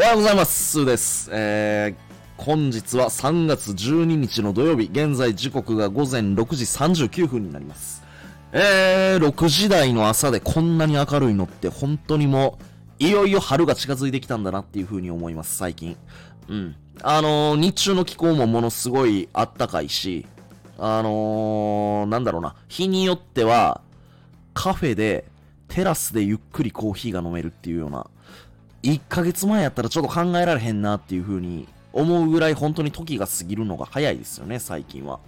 おはようございます。スーです。えー、本日は3月12日の土曜日、現在時刻が午前6時39分になります。えー、6時台の朝でこんなに明るいのって本当にもう、いよいよ春が近づいてきたんだなっていう風に思います、最近。うん。あのー、日中の気候もものすごいあったかいし、あのー、なんだろうな、日によっては、カフェで、テラスでゆっくりコーヒーが飲めるっていうような、1ヶ月前やったらちょっと考えられへんなっていう風に思うぐらい本当に時が過ぎるのが早いですよね、最近は。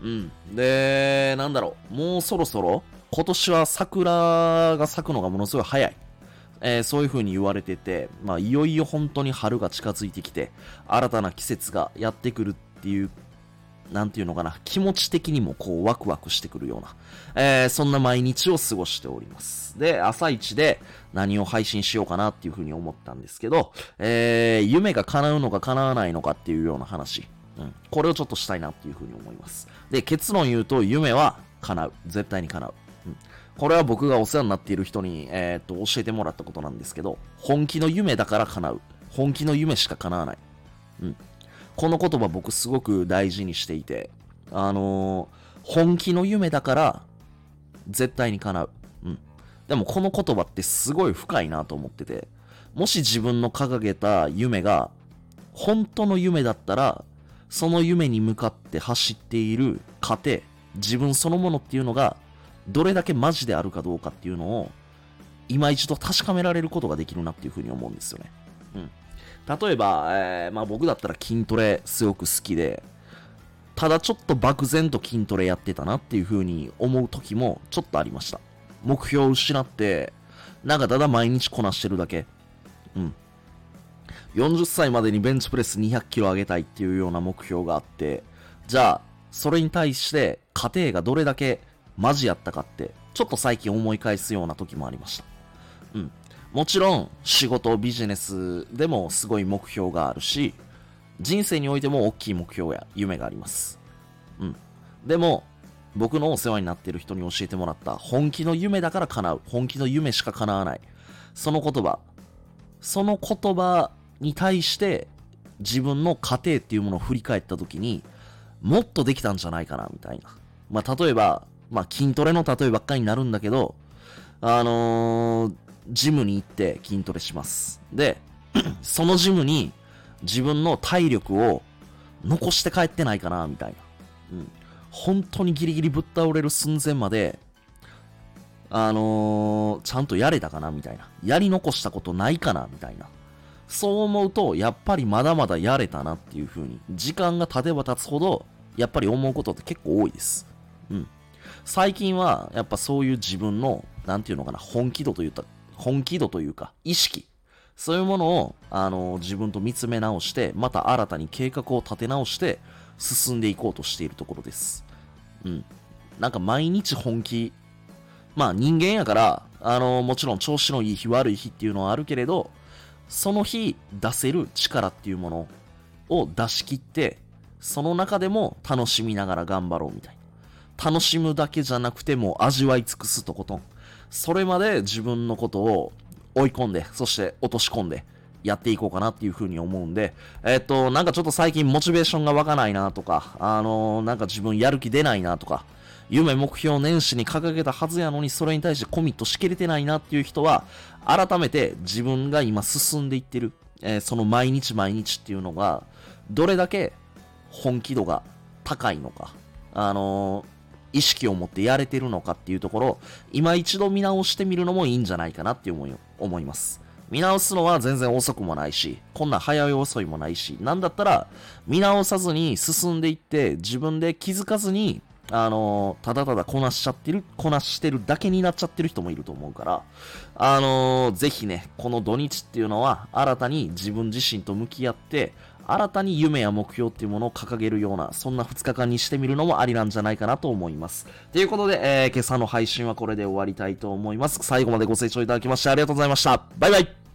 うん。で、なんだろう、もうそろそろ、今年は桜が咲くのがものすごい早い。えーそういう風に言われてて、まあ、いよいよ本当に春が近づいてきて、新たな季節がやってくるっていうなんていうのかな、気持ち的にもこうワクワクしてくるような、えーそんな毎日を過ごしております。で、朝一で何を配信しようかなっていうふうに思ったんですけど、えー夢が叶うのか叶わないのかっていうような話、うん、これをちょっとしたいなっていうふうに思います。で、結論言うと夢は叶う。絶対に叶う。うんこれは僕がお世話になっている人に、えーっと、教えてもらったことなんですけど、本気の夢だから叶う。本気の夢しか叶わない。うんこの言葉僕すごく大事にしていて、あのー本気の夢だから絶対に叶う。うん。でもこの言葉ってすごい深いなと思ってて、もし自分の掲げた夢が本当の夢だったら、その夢に向かって走っている過程、自分そのものっていうのがどれだけマジであるかどうかっていうのを今一度確かめられることができるなっていうふうに思うんですよね。うん。例えば、えーまあ、僕だったら筋トレすごく好きで、ただちょっと漠然と筋トレやってたなっていう風に思う時もちょっとありました。目標を失って、なんかただ毎日こなしてるだけ。うん。40歳までにベンチプレス200キロ上げたいっていうような目標があって、じゃあ、それに対して過程がどれだけマジやったかって、ちょっと最近思い返すような時もありました。うん。もちろん、仕事、ビジネスでもすごい目標があるし、人生においても大きい目標や夢があります。うん。でも、僕のお世話になっている人に教えてもらった、本気の夢だから叶う。本気の夢しか叶わない。その言葉。その言葉に対して、自分の過程っていうものを振り返った時に、もっとできたんじゃないかな、みたいな。まあ、例えば、まあ、筋トレの例えばっかりになるんだけど、あのージムに行って筋トレします。で、そのジムに自分の体力を残して帰ってないかな、みたいな。うん。本当にギリギリぶっ倒れる寸前まで、あのーちゃんとやれたかな、みたいな。やり残したことないかな、みたいな。そう思うと、やっぱりまだまだやれたなっていう風に、時間が経てば経つほど、やっぱり思うことって結構多いです。うん。最近は、やっぱそういう自分の、なんていうのかな、本気度というか、本気度というか、意識。そういうものを、あの、自分と見つめ直して、また新たに計画を立て直して、進んでいこうとしているところです。うん。なんか毎日本気。まあ人間やから、あの、もちろん調子のいい日悪い日っていうのはあるけれど、その日出せる力っていうものを出し切って、その中でも楽しみながら頑張ろうみたいな。楽しむだけじゃなくても味わい尽くすとことん。それまで自分のことを追い込んで、そして落とし込んで、やっていこうかなっていうふうに思うんで、えっと、なんかちょっと最近モチベーションが湧かないなとか、あのなんか自分やる気出ないなとか、夢目標年始に掲げたはずやのにそれに対してコミットしきれてないなっていう人は、改めて自分が今進んでいってる、えーその毎日毎日っていうのが、どれだけ本気度が高いのか、あのー意識を持ってやれてるのかっていうところ、今一度見直してみるのもいいんじゃないかなって思い思います。見直すのは全然遅くもないし、こんな早い遅いもないし、なんだったら、見直さずに進んでいって、自分で気づかずに、あのただただこなしちゃってる、こなしてるだけになっちゃってる人もいると思うから、あのーぜひね、この土日っていうのは、新たに自分自身と向き合って、新たに夢や目標っていうものを掲げるような、そんな2日間にしてみるのもありなんじゃないかなと思います。ということで、えー今朝の配信はこれで終わりたいと思います。最後までご清聴いただきましてありがとうございました。バイバイ